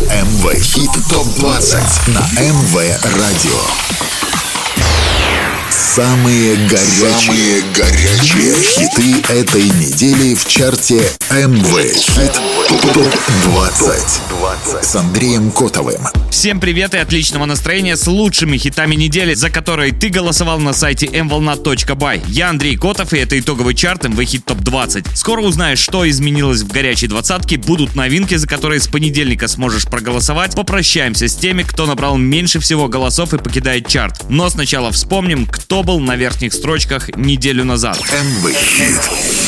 МВ Хит ТОП-20 на МВ Радио. Самые горячие, Самые горячие хиты этой недели в чарте МВ Хит ТОП-20 с Андреем Котовым. Всем привет и отличного настроения с лучшими хитами недели, за которые ты голосовал на сайте mvolna.by. Я Андрей Котов, и это итоговый чарт МВ Хит Топ 20. Скоро узнаешь, что изменилось в горячей двадцатке, будут новинки, за которые с понедельника сможешь проголосовать. Попрощаемся с теми, кто набрал меньше всего голосов и покидает чарт. Но сначала вспомним, кто был на верхних строчках неделю назад. МВ Хит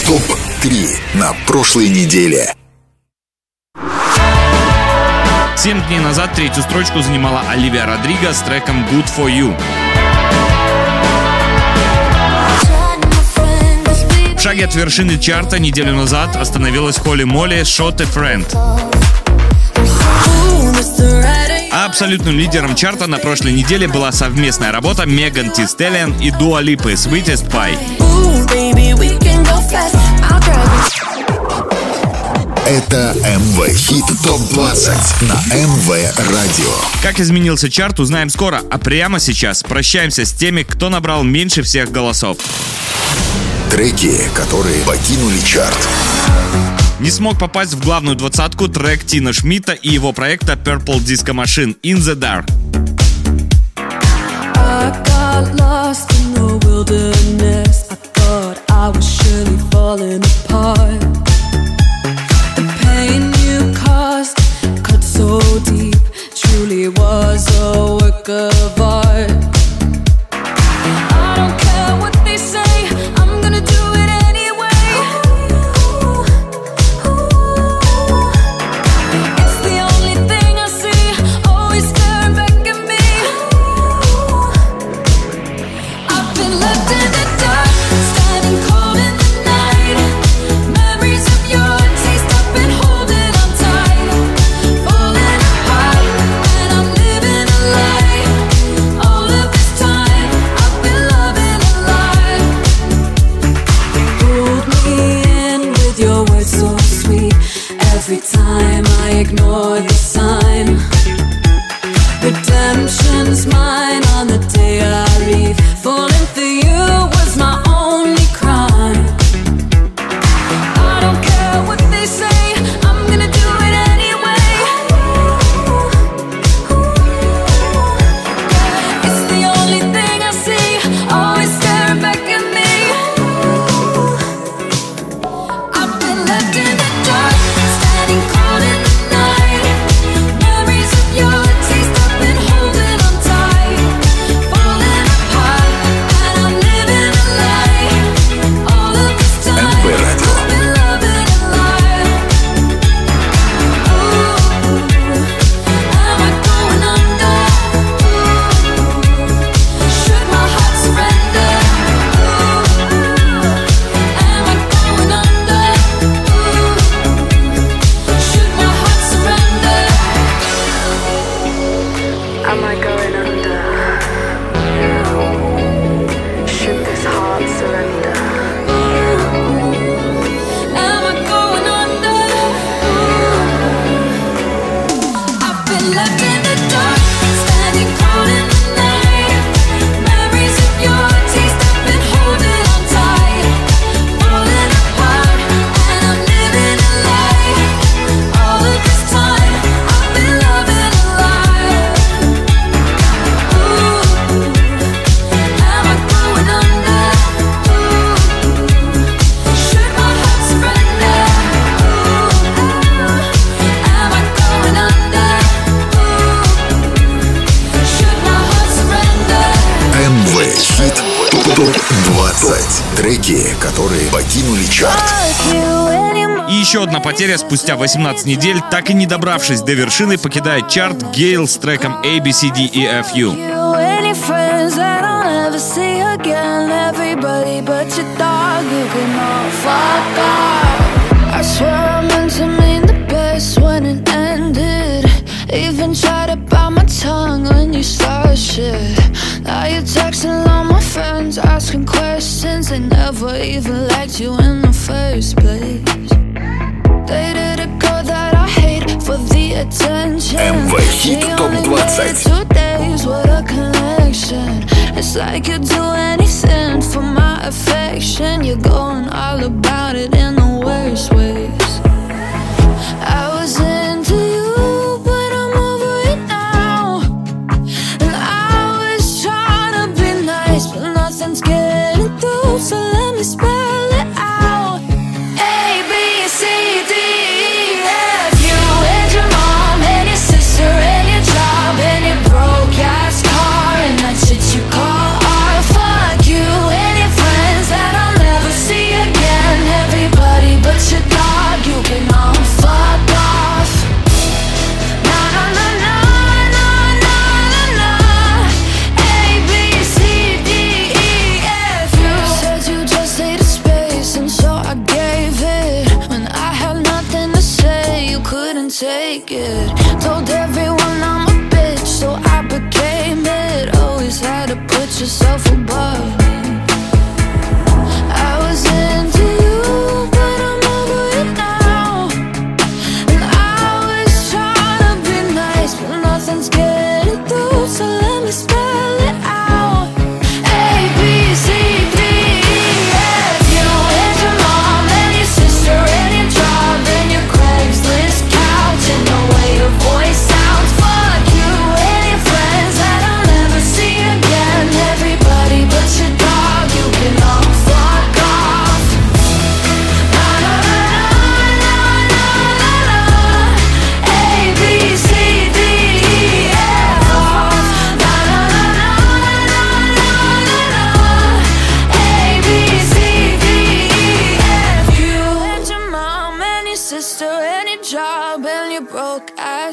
ТОП-3 на прошлой неделе. Семь дней назад третью строчку занимала Оливия Родриго с треком Good For You. В шаге от вершины чарта неделю назад остановилась Холли Молли «Shot a Friend». Абсолютным лидером чарта на прошлой неделе была совместная работа Меган Ти Стеллиан и Дуа Липы «Sweetest Pie». Это МВ Хит ТОП-20 на МВ Радио. Как изменился чарт, узнаем скоро, а прямо сейчас прощаемся с теми, кто набрал меньше всех голосов. Треки, которые покинули чарт. Не смог попасть в главную двадцатку трек Тина Шмидта и его проекта Purple Disco Machine In The Dark. I was surely falling apart. Потеря спустя 18 недель, так и не добравшись до вершины, покидает чарт Гейл с треком A, B, C, D, E, F, U. You any friends that I'll never see again? Everybody but your dog, you can all fuck off. I swear I meant to mean the best when it ended. Even tried to bite my tongue when you started shit. Now you're texting all my friends, asking questions. They never even liked you in the first place. МВ Хит ТОП-20 Two days, what a connection. It's like you'd do anything for my affection. You're going all about it in the worst ways.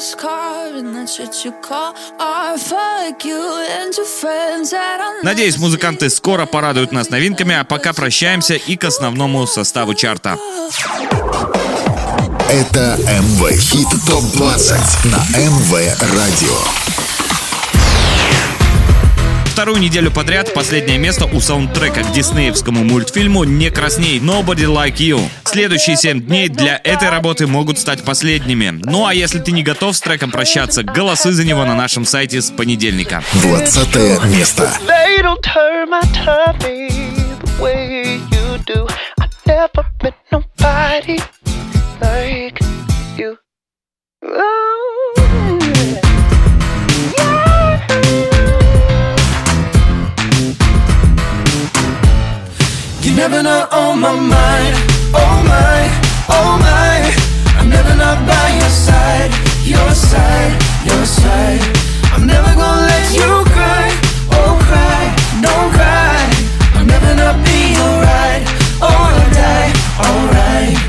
Ass car and that shit you call art. Fuck you and your friends that I'll Надеюсь, музыканты скоро порадуют нас новинками, а пока прощаемся и к основному составу чарта. Это МВ Хит ТОП-20 на МВ Радио. Вторую неделю подряд последнее место у саундтрека к диснеевскому мультфильму «Не красней» Nobody Like You. Следующие 7 дней для этой работы могут стать последними. Ну а если ты не готов с треком прощаться, голосы за него на нашем сайте с понедельника. 20 место. Never met nobody like you. Oh, never not on my mind. Oh my, oh my. I'm never not by your side. Your side, your side. I'm never gonna let you cry. Oh cry, don't cry. I'll never not be alright. Or die, alright.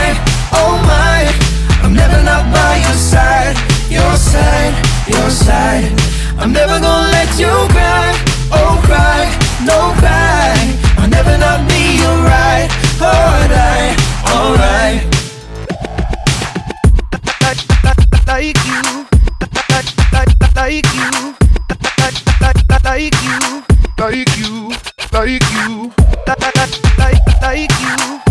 oh my. I'm never not by your side. Your side, your side. I'm never gonna let you cry. Oh cry, no cry. I'll never not be alright. Alright, alright. like you, like, you, like, you, like you, like you, like you,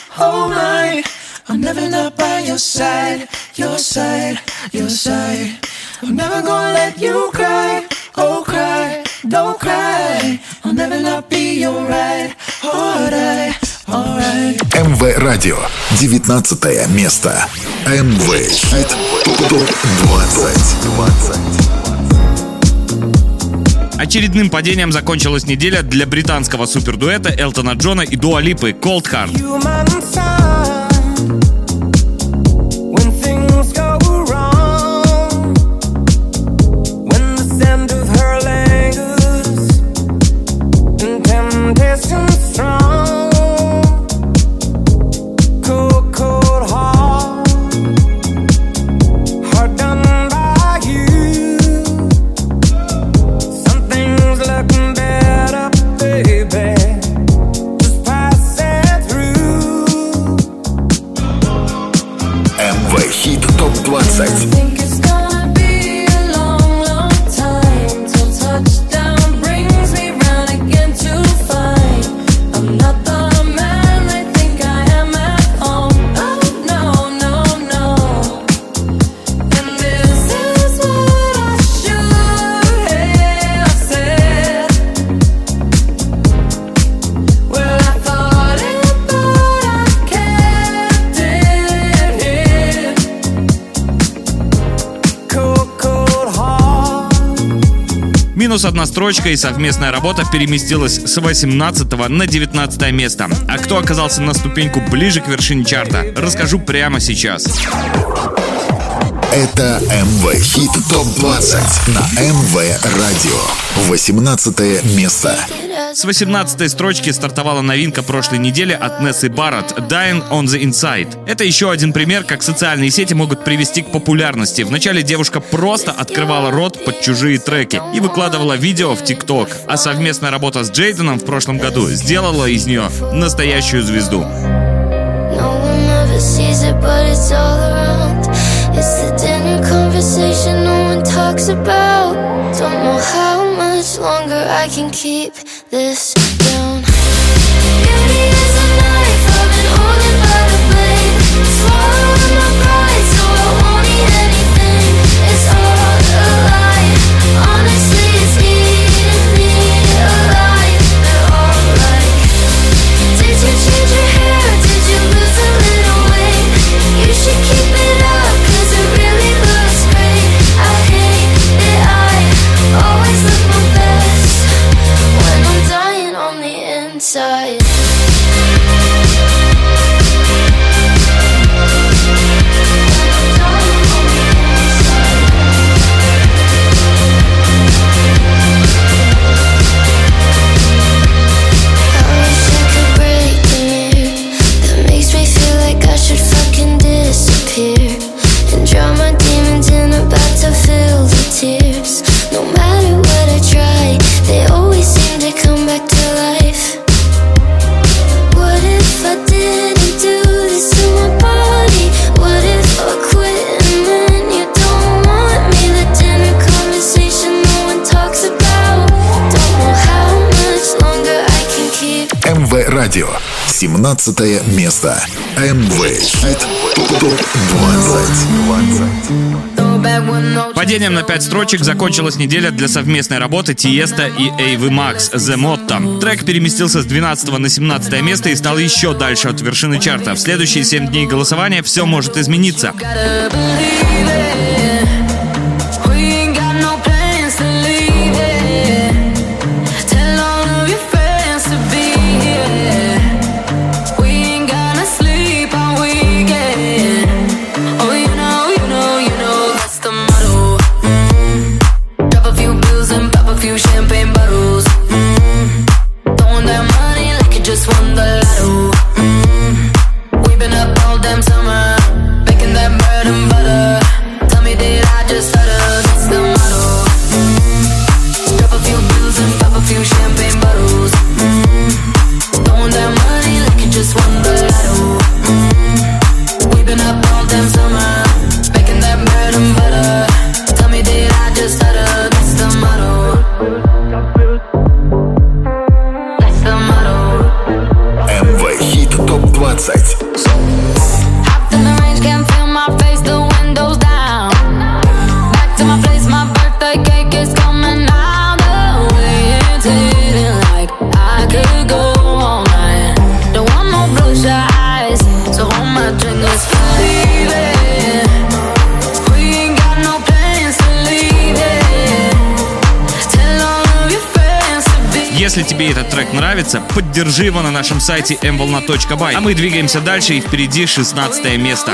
oh my. I'm never not by your side, your side, your side. I'm never gonna let you cry. Oh cry, don't cry. I'll never not be alright. Alright. МВ Радио. 19 место. МВ Хит ТОП-20. 20. Очередным падением закончилась неделя для британского супердуэта Элтона Джона и Дуа Липы «Cold Heart». Строчка и совместная работа переместилась с 18 на 19 место. А кто оказался на ступеньку ближе к вершине чарта, расскажу прямо сейчас. Это МВ Хит ТОП-20 на МВ Радио. 18 место. С 18 строчки стартовала новинка прошлой недели от Нессы Барретт «Dying on the Inside». Это еще один пример, как социальные сети могут привести к популярности. Вначале девушка просто открывала рот под чужие треки и выкладывала видео в ТикТок, а совместная работа с Джейденом в прошлом году сделала из нее настоящую звезду. No one ever sees it, but it's all around. It's the dinner conversation no one talks about. Don't know how much longer I can keep this down. Радио. 17 место. МВ Хит ТОП-20. Падением на 5 строчек закончилась неделя для совместной работы Тиеста и Эйвы Макс «The Motto». Трек переместился с 12 на 17 место и стал еще дальше от вершины чарта. В следующие 7 дней голосования все может измениться. Поддержи его на нашем сайте mvolna.by. А мы двигаемся дальше и впереди 16 место.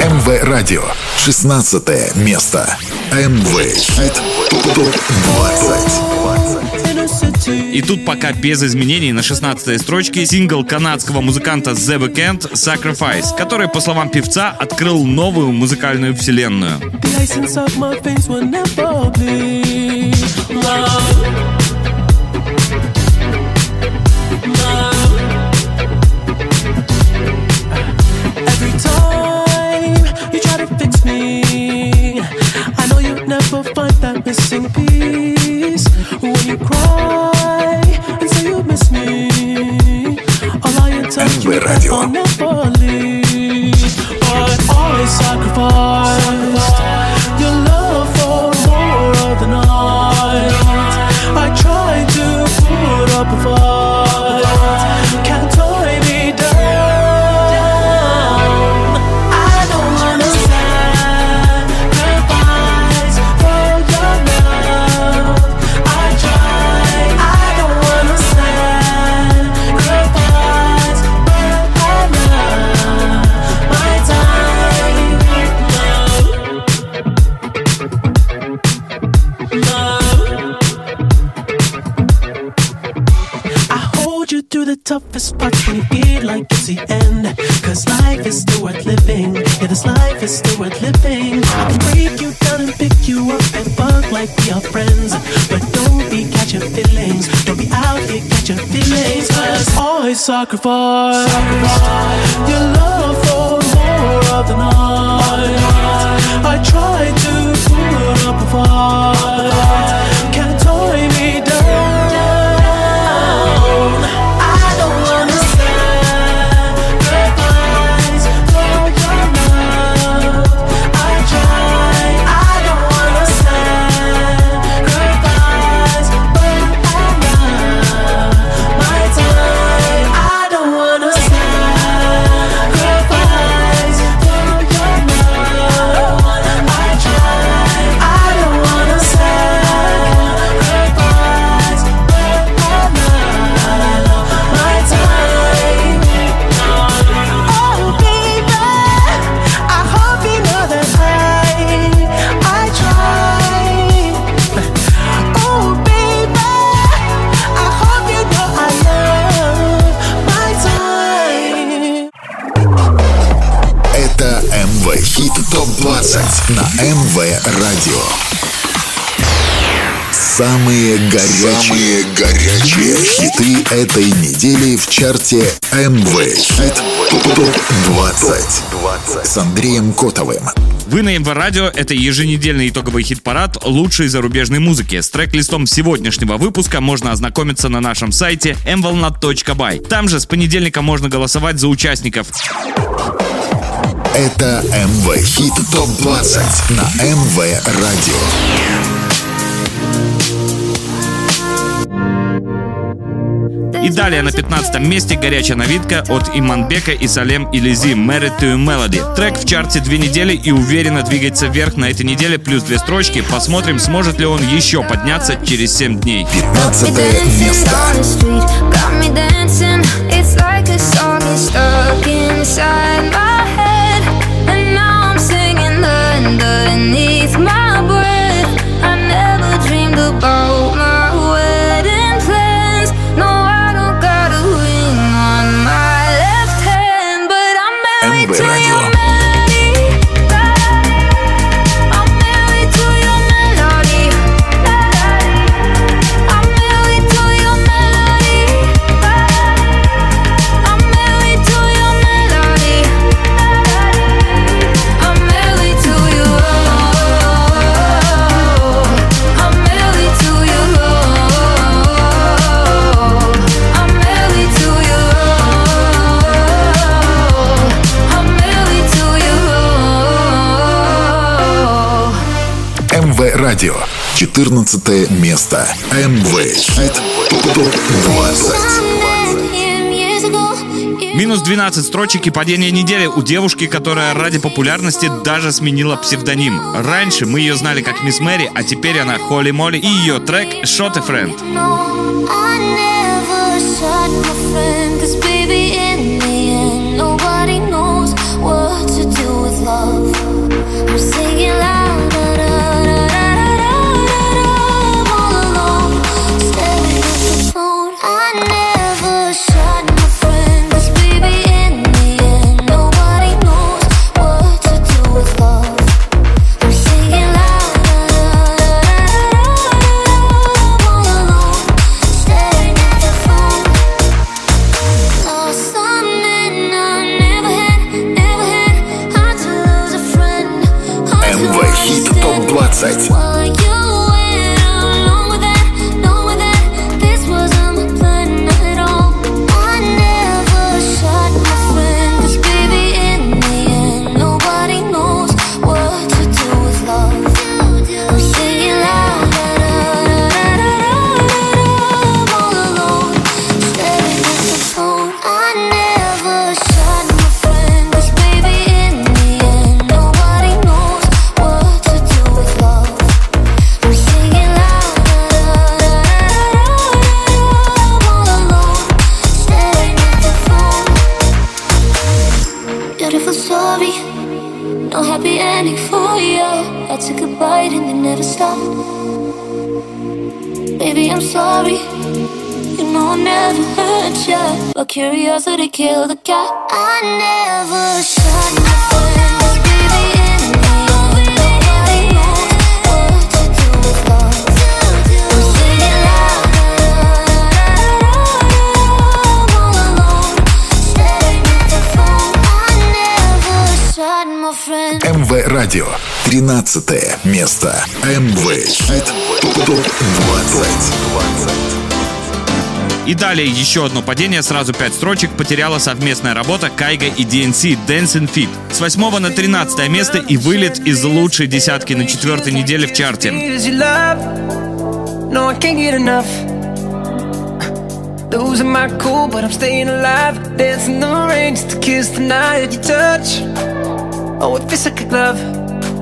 МВ Радио. 16 место. МВ Хит ТОП 20. И тут пока без изменений на 16 строчке сингл канадского музыканта The Weeknd Sacrifice, который, по словам певца, открыл новую музыкальную вселенную. The for горячие, Самые горячие хиты этой недели в чарте МВ Хит ТОП 20 с Андреем Котовым. Вы на МВ Радио, это еженедельный итоговый хит-парад лучшей зарубежной музыки. С трек-листом сегодняшнего выпуска можно ознакомиться на нашем сайте mvolnat.by. Там же с понедельника можно голосовать за участников. Это МВ Хит ТОП 20 на МВ Радио. И далее на 15 месте горячая новинка от Иманбека и Салем Илизи «Married to Melody». Трек в чарте две недели и уверенно двигается вверх на этой неделе, плюс две строчки. Посмотрим, сможет ли он еще подняться через 7 дней. 15 место. got me dancing. It's like a song is stuck inside my 14 место. МВ Хит ТОП 20. Минус 12 строчек и падение недели у девушки, которая ради популярности даже сменила псевдоним. Раньше мы ее знали как Мисс Мэри, а теперь она Холли Молли и ее трек «Shot a Friend». 20. 13 место. МВ Хит ТОП 20. И далее еще одно падение, сразу 5 строчек, потеряла совместная работа Кайга и DNC Dancing Fit. С 8 на 13 место и вылет из лучшей десятки на четвертой неделе в чарте. Is your love? No, I can't get enough. Losing my cool, but I'm staying alive. Dancing the rain just to kiss the night you touch. Oh, it feels like a glove.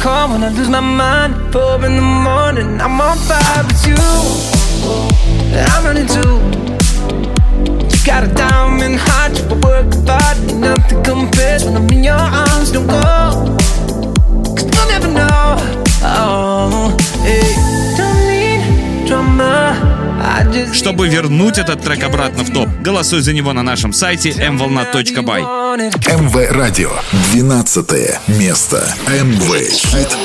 Call when I lose my mind? Four in the morning, I'm on fire with you. I'm running too. You got a diamond heart, you work hard, nothing compares when I'm in your arms. Don't go, you'll never know. Oh, hey, don't need drama. I just Чтобы вернуть этот трек обратно в топ, голосуй за него на нашем сайте mvolna.by. mvolna. МВ Радио. 12 место. МВ Хит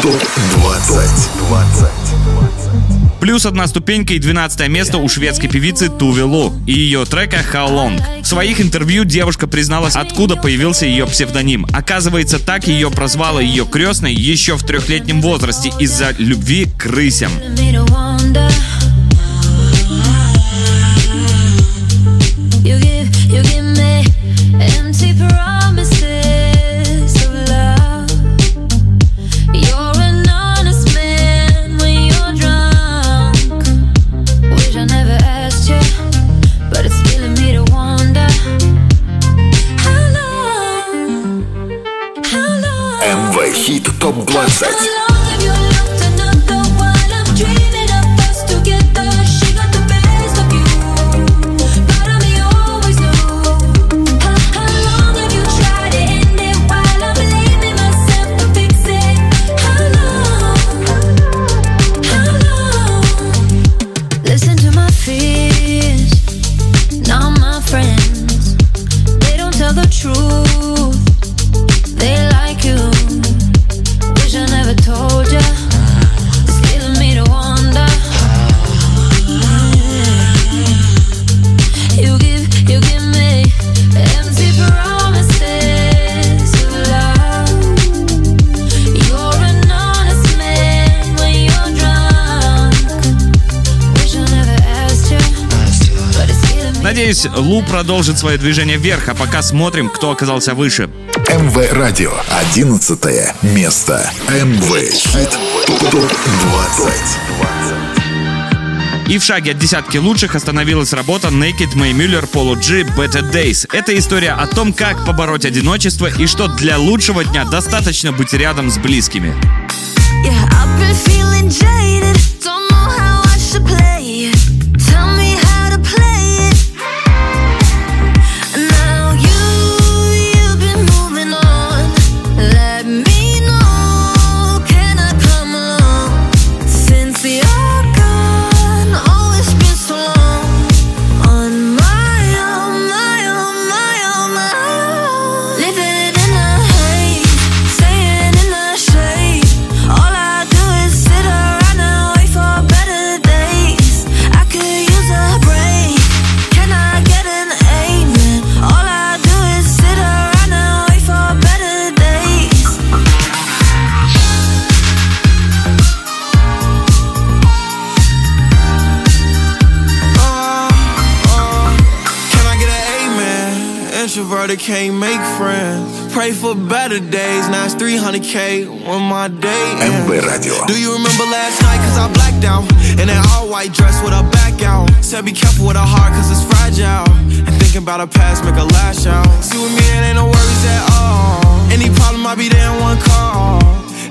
ТОП 20. Плюс одна ступенька и 12 место у шведской певицы Туве Лу и ее трека How Long. В своих интервью девушка призналась, откуда появился ее псевдоним. Оказывается, так ее прозвала ее крестной еще в трехлетнем возрасте из-за любви к рысям. me to wonder. You give, you give me empty promises Продолжит свое движение вверх, а пока смотрим, кто оказался выше. МВ Радио. 11 место. МВ Хит ТОП-20. И в шаге от десятки лучших остановилась работа Naked May Miller Polo G Better Days. Это история о том, как побороть одиночество и что для лучшего дня достаточно быть рядом с близкими. okay on my day. MV Radio. Do you remember last night? Cause I blacked out. In an all white dress with a back out. Said be careful with a heart cause it's fragile. And thinking about a past make a lash out. See what me, it ain't no worries at all. Any problem, I be there in one call.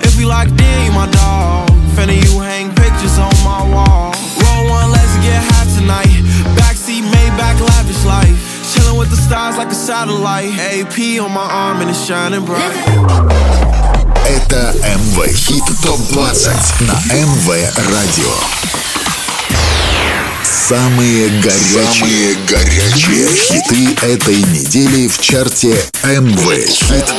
If we locked in, you my dog. Fanny, you hang pictures on my wall. Roll one, let's get high tonight. Backseat, Maybach, lavish life. Chilling with the stars like a satellite. AP on my arm and it's shining bright. ТОП-20 на МВ Радио. Самые горячие, Самые горячие хиты этой недели в чарте МВ Хит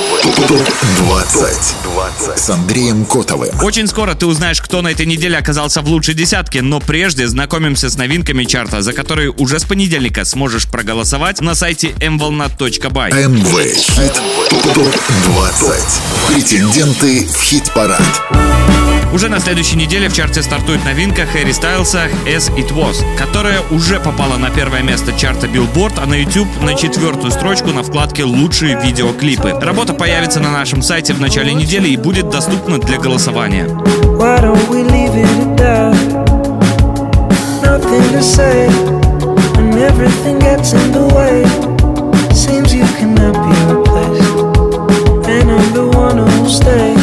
ТОП-20 с Андреем Котовым. Очень скоро ты узнаешь, кто на этой неделе оказался в лучшей десятке, но прежде знакомимся с новинками чарта, за которые уже с понедельника сможешь проголосовать на сайте mvolnat.by. МВ Хит ТОП-20. Претенденты в хит-парад. Уже на следующей неделе в чарте стартует новинка Хэри Стайлса «As It Was», которая уже попала на первое место чарта Billboard, а на YouTube на четвертую строчку на вкладке «Лучшие видеоклипы». Работа появится на нашем сайте в начале недели и будет доступна для голосования. Seems you cannot be replaced, and I'm the one who'll stay.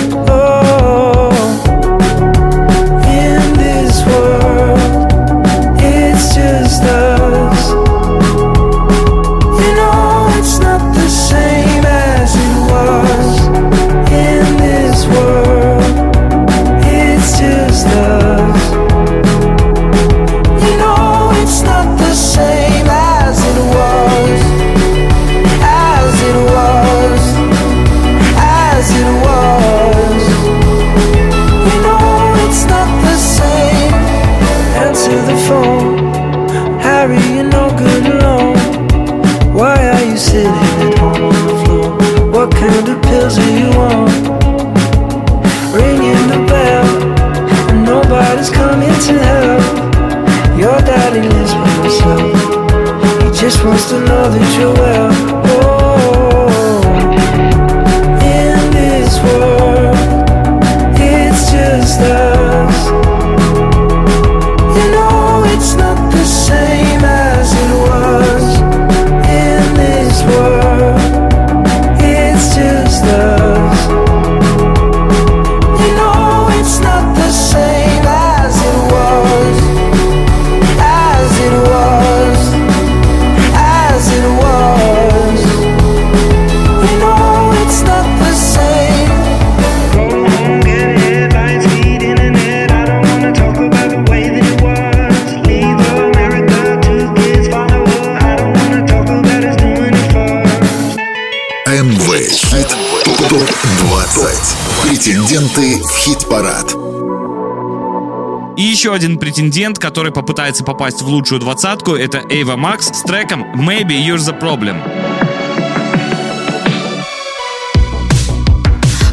Претендент, который попытается попасть в лучшую двадцатку, это Эйва Макс с треком «Maybe You're the Problem».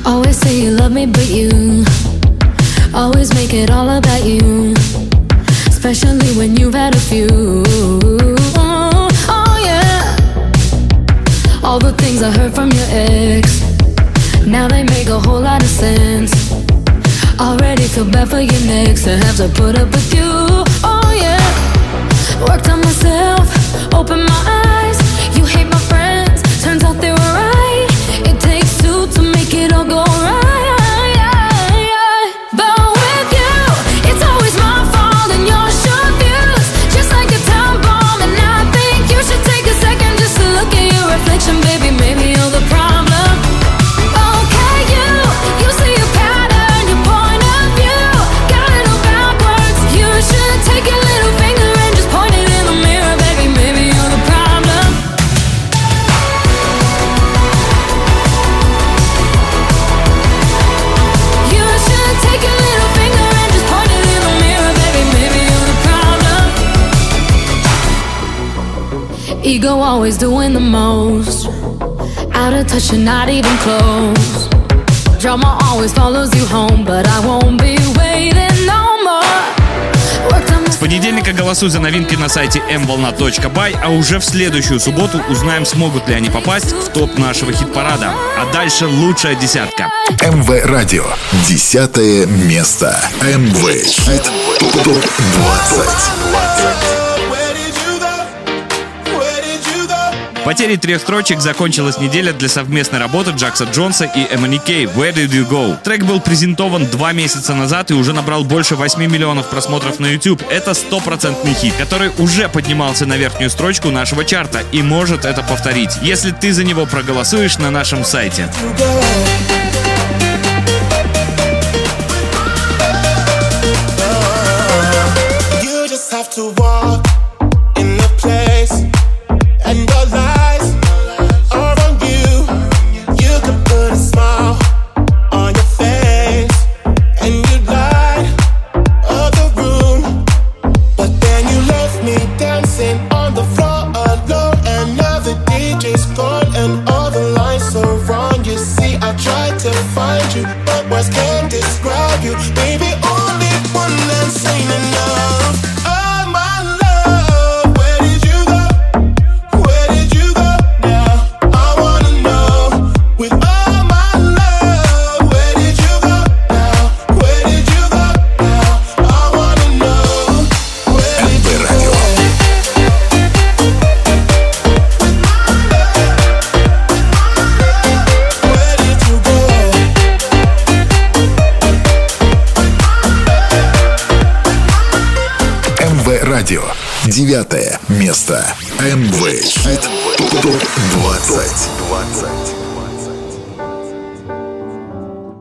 Always say you love me, but you always make it all about you. Especially when you've had a few. Oh, All the things I heard from your ex. Now they make a whole lot of sense. Already feel bad for your next to have to put up with you. Oh yeah. Worked on myself, open my eyes. You hate my friends, turns out they were right. It takes two to make it all go right. Ego always doing the most. Out of touch and not even close. Drama always follows you home, but I won't be waiting no more. С понедельника голосуй за новинки на сайте mvolna.by, а уже в следующую субботу узнаем, смогут ли они попасть в топ нашего хит-парада. А дальше лучшая десятка. МВ Радио. Десятое место. МВ Хит ТОП 20. Потерей трех строчек закончилась неделя для совместной работы Джакса Джонса и Эмони Кей «Where Did You Go?». Трек был презентован два месяца назад и уже набрал больше 8 миллионов просмотров на YouTube. Это стопроцентный хит, который уже поднимался на верхнюю строчку нашего чарта и может это повторить, если ты за него проголосуешь на нашем сайте.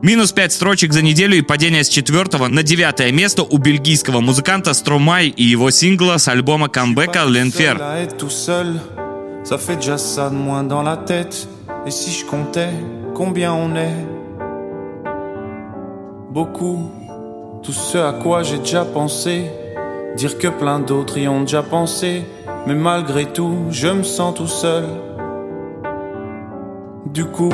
Минус 5 строчек за неделю и падение с четвертого на девятое место у бельгийского музыканта Стромай и его сингла с альбома камбэка Seul Ленфер. à être tout seul, ça fait déjà ça de moins dans la tête. Et si je comptais combien on est Beaucoup, tout ce à quoi j'ai déjà pensé. Dire que plein d'autres y ont déjà pensé. Mais malgré tout, je me sens tout seul. Du coup,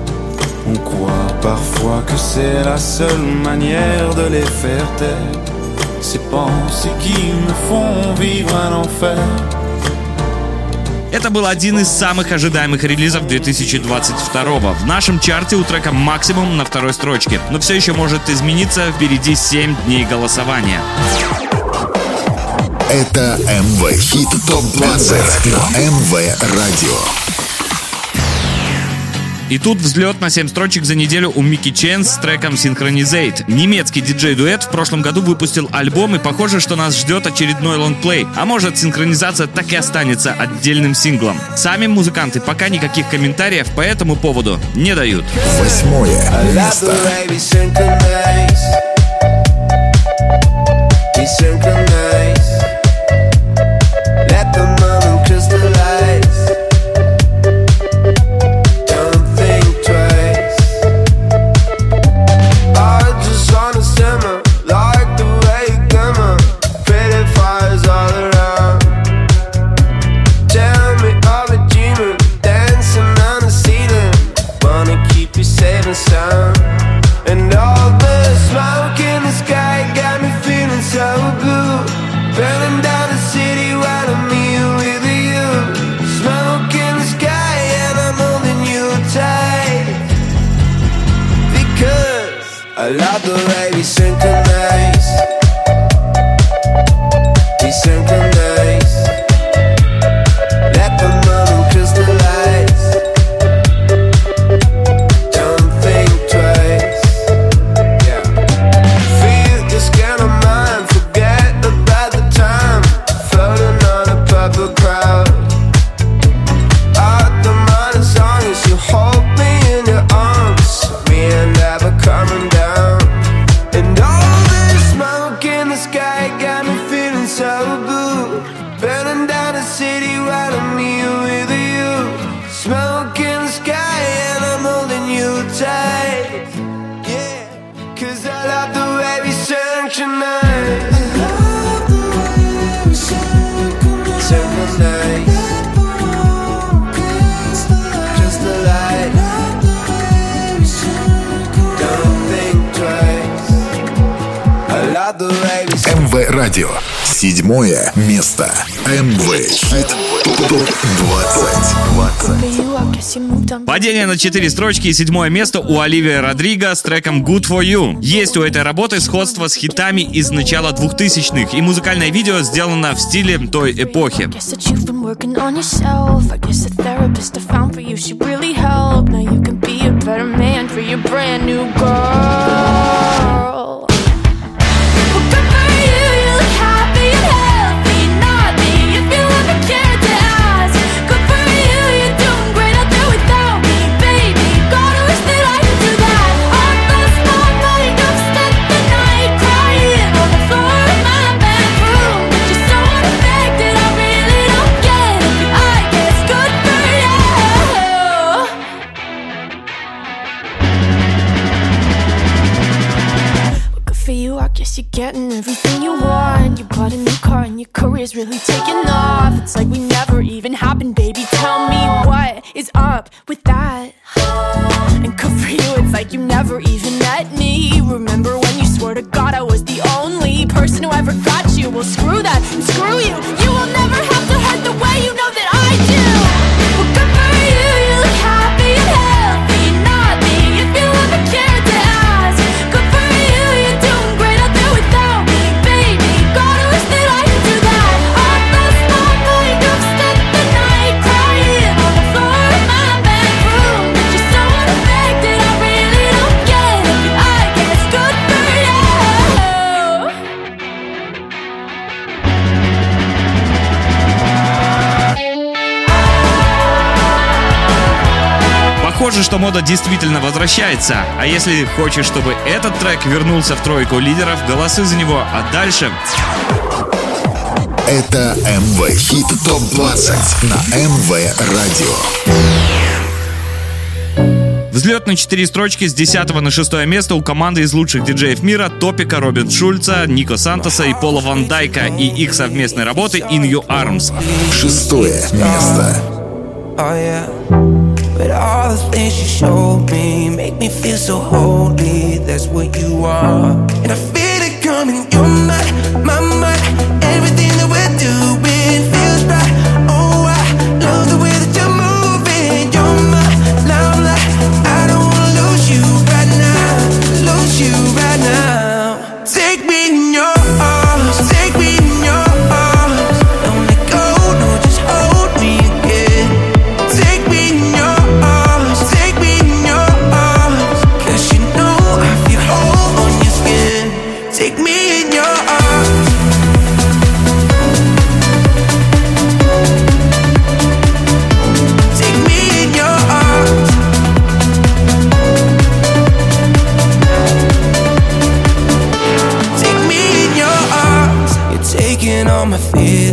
On croit parfois que c'est la seule manière de les faire taire. Ces pensées qui me font vivre un enfer. Это был один из самых ожидаемых релизов 2022 В нашем чарте у трека максимум на второй строчке. Но все еще может измениться, впереди 7 дней голосования. Это МВ Хит ТОП 20 на МВ Радио. И тут взлет на 7 строчек за неделю у Микки Ченс с треком Synchronizate. Немецкий диджей-дуэт в прошлом году выпустил альбом, и похоже, что нас ждет очередной лонгплей. А может, синхронизация так и останется отдельным синглом. Сами музыканты пока никаких комментариев по этому поводу не дают. Восьмое место. Падение на 4 строчки и седьмое место у Оливии Родриго с треком Good For You. Есть у этой работы сходство с хитами из начала 2000-х, и музыкальное видео сделано в стиле той эпохи. Better man for your brand new girl. действительно возвращается. А если хочешь, чтобы этот трек вернулся в тройку лидеров, голосуй за него, а дальше... Это МВ Хит Топ 20 на МВ Радио. Взлет на 4 строчки с 10 на 6 место у команды из лучших диджеев мира Топика, Робин Шульца, Нико Сантоса и Пола Ван Дайка и их совместной работы In Your Arms. Шестое место. Oh, yeah. But all the things you showed me make me feel so holy. That's what you are. And I feel it coming, you're feel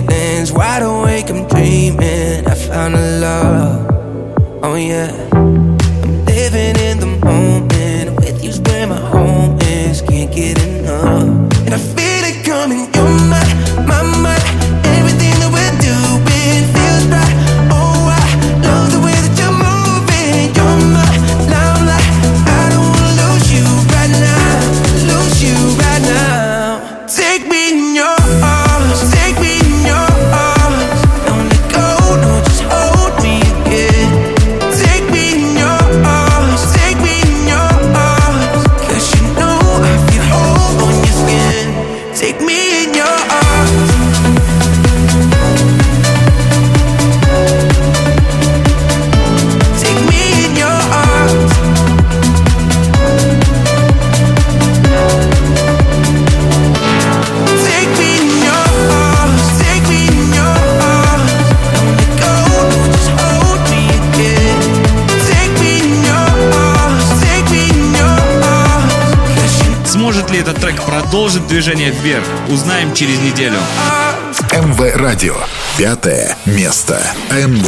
вверх. Узнаем через неделю. МВ Радио. Пятое место. МВ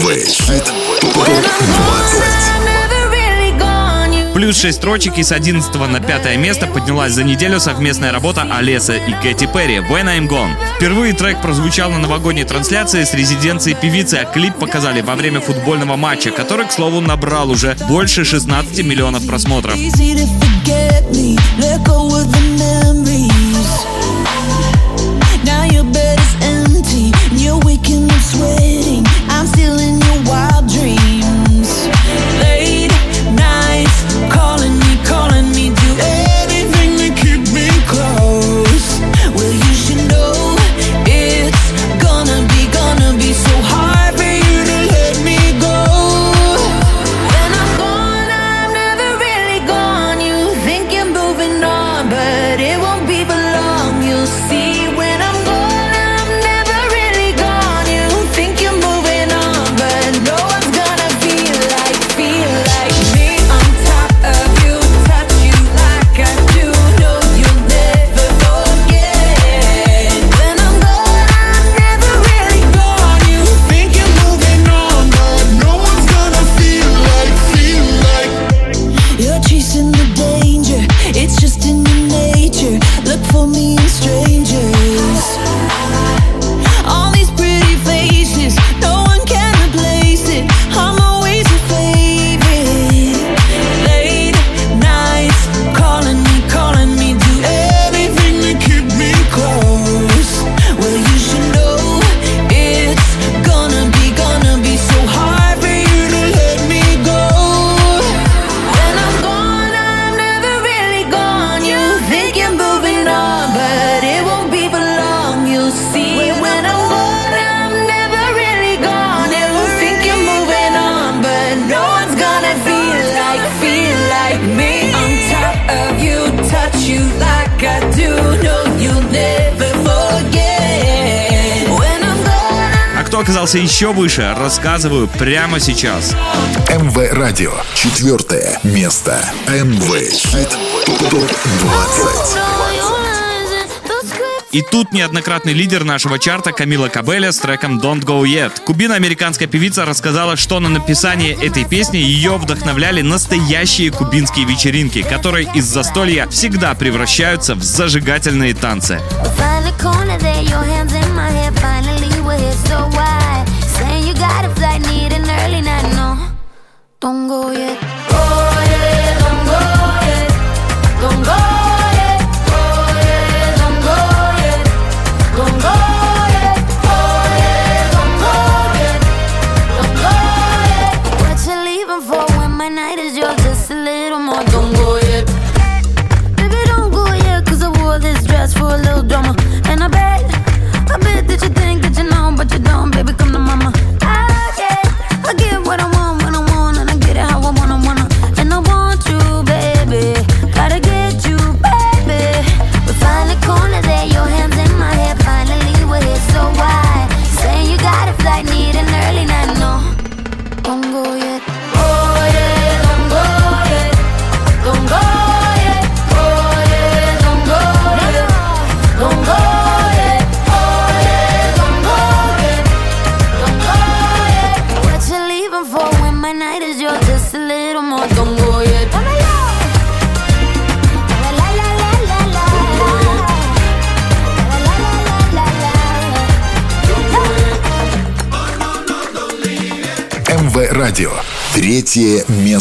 Плюс 6 строчек и с 11 на 5 место поднялась за неделю совместная работа Олеса и Кэти Перри «When I'm Gone». Впервые трек прозвучал на новогодней трансляции с резиденцией певицы, а клип показали во время футбольного матча, который, к слову, набрал уже больше 16 миллионов просмотров. еще выше рассказываю прямо сейчас. МВ Радио. Четвертое место. МВ Хит ТОП 20. И тут неоднократный лидер нашего чарта Камила Кабеля с треком «Don't Go Yet». Кубино-американская певица рассказала, что на написание этой песни ее вдохновляли настоящие кубинские вечеринки, которые из застолья всегда превращаются в зажигательные танцы. Finally, 동고에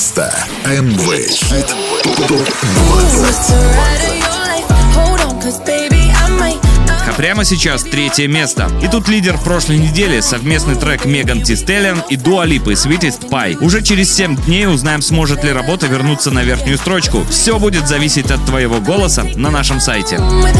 место. МВ Хит ТОП 20. Hold on, cause baby, I might. А прямо сейчас третье место. И тут лидер прошлой недели, совместный трек Меган Ти Стеллиан и Дуа Липы Sweetest Pie. Уже через 7 дней узнаем, сможет ли работа вернуться на верхнюю строчку. Все будет зависеть от твоего голоса на нашем сайте. With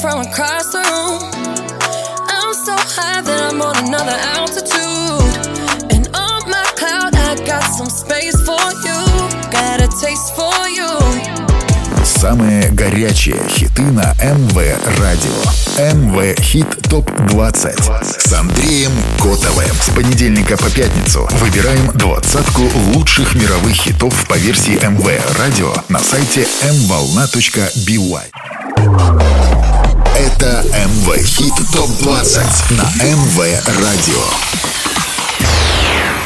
from across the room. I'm so high that I'm on another altitude. And on my cloud, I got some space for you. Got a taste for you. Самые горячие хиты на МВ Радио. МВ Хит ТОП 20 с Андреем Котовым. С понедельника по пятницу выбираем двадцатку лучших мировых хитов по версии МВ Радио на сайте mvolna.by. Это МВ Хит ТОП 20 на МВ Радио.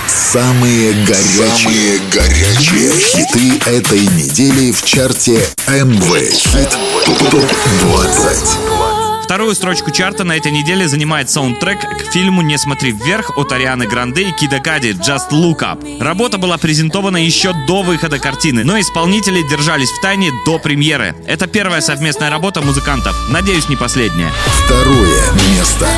Самые горячие, Самые горячие хиты этой недели в чарте МВ Хит ТОП 20. Вторую строчку чарта на этой неделе занимает саундтрек к фильму «Не смотри вверх» от Арианы Гранде и Кида Кади «Just Look Up». Работа была презентована еще до выхода картины, но исполнители держались в тайне до премьеры. Это первая совместная работа музыкантов. Надеюсь, не последняя. Второе место.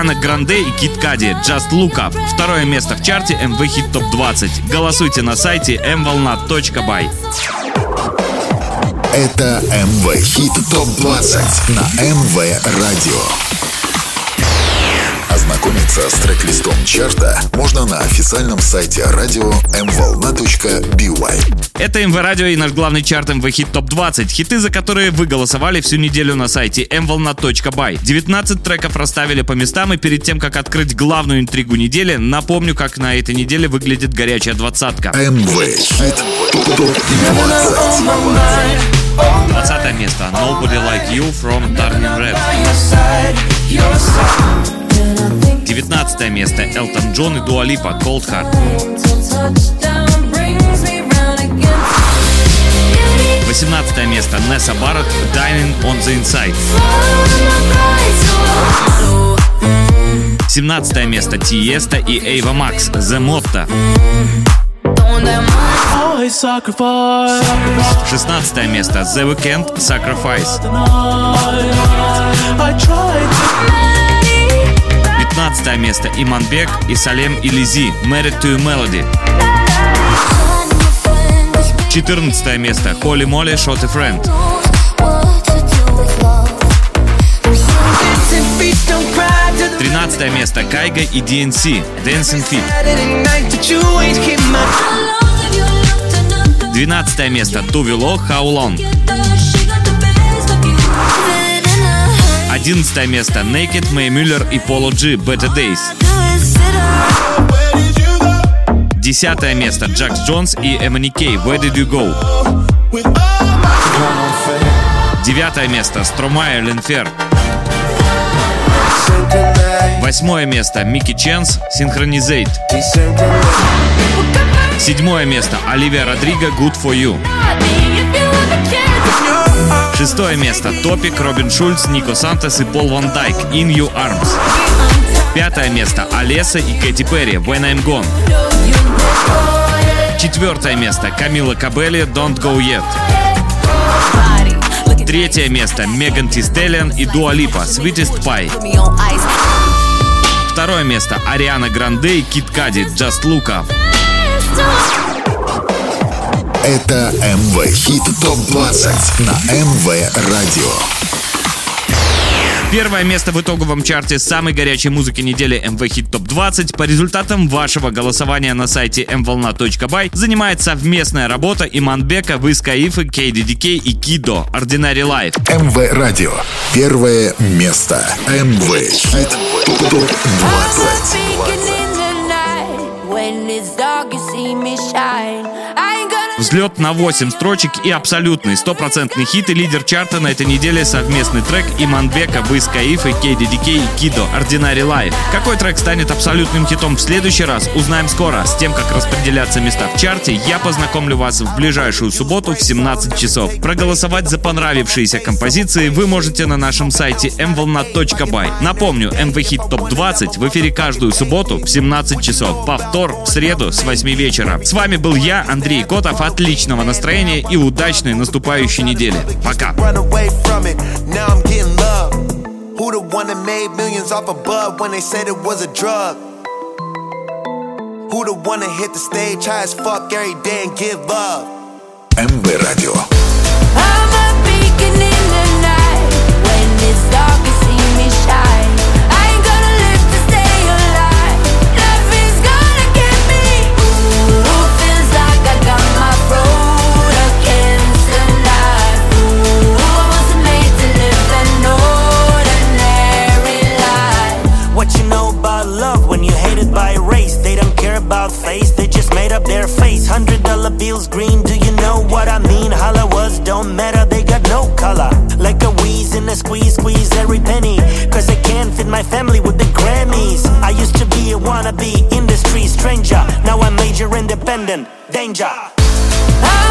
Ариана Гранде и Кит Кади «Just Look Up». Второе место в чарте МВ Хит Топ 20. Голосуйте на сайте mvolna.by. Это МВ Хит ТОП 20 на МВ Радио. Ознакомиться с трек-листом чарта можно на официальном сайте радио mvolna.by. Это МВ Радио и наш главный чарт МВ Хит Топ 20. Хиты, за которые вы голосовали всю неделю на сайте mvolna.by. 19 треков расставили по местам, и перед тем, как открыть главную интригу недели, напомню, как на этой неделе выглядит горячая двадцатка. МВ Хит ТОП 20. 20 место. Nobody Like You from Turning Red. 19 место. Элтон Джон и Дуа Липа Cold Heart. 'Till touchdown brings me round again. 18 место Несса Барретт Dining on the Inside. 17 место Тиеста и Эйва Макс The Motto. 16 место The Weeknd Sacrifice. 15 место Иманбек и Салем Илизи Married to Melody. 14 место Холли Молли Shot a Friend. 13 место Кайга и DNC Dancing Feet. 12 место Тувило How Long. 11 место Naked, Мэй Мюллер и Поло G Better Days. 10 место Джакс Джонс и Эмани Кей Where Did You Go. 9 место Стромайер Ленфер. Восьмое место Микки Ченс Синхронизейт. Седьмое место Оливия Родриго Good For You. Шестое место Топик, Робин Шульц, Нико Сантос и Пол Ван Дайк In You Arms. Пятое место Олеса и Кэти Перри When I'm Gone. Четвертое место Камила Кабелли Don't Go Yet. Третье место Меган Ти Стеллиан и Дуа Липа Sweetest Pie. Второе место Ариана Гранде и Кит Кади Just Look Up. Это МВ Хит ТОП-20 на МВ Радио. Первое место в итоговом чарте самой горячей музыки недели MV Hit Top 20 по результатам вашего голосования на сайте mvolna.by занимает совместная работа Иманбека, Выскаифы, KDDK и Кидо Ordinary Life. МВ Радио. Первое место. МВ Хит ТОП-20. Взлет на 8 строчек и абсолютный стопроцентный хит и лидер чарта на этой неделе совместный трек Иманбека, Вы Скаиф и KDDK и Кидо Ordinary Life. Какой трек станет абсолютным хитом в следующий раз, узнаем скоро. С тем, как распределяться места в чарте, я познакомлю вас в ближайшую субботу в 17 часов. Проголосовать за понравившиеся композиции вы можете на нашем сайте mvolna.by. Напомню, MV Hit Top 20 в эфире каждую субботу в 17 часов. Повтор в среду с 8 вечера. С вами был я, Андрей Котов. Отличного настроения и удачной наступающей недели. Пока. Run away from it, now I'm getting love. Who the one that made millions off a bud when they said it was a drug? Who the one that hit the stage high as fuck every day and give love? МВ Радио. Face. Hundred dollar bills green, do you know what I mean? Holla don't matter, they got no color. Like a wheeze in a squeeze, squeeze every penny. Cause I can't fit my family with the Grammys. I used to be a wannabe industry stranger. Now I'm major independent. Danger. I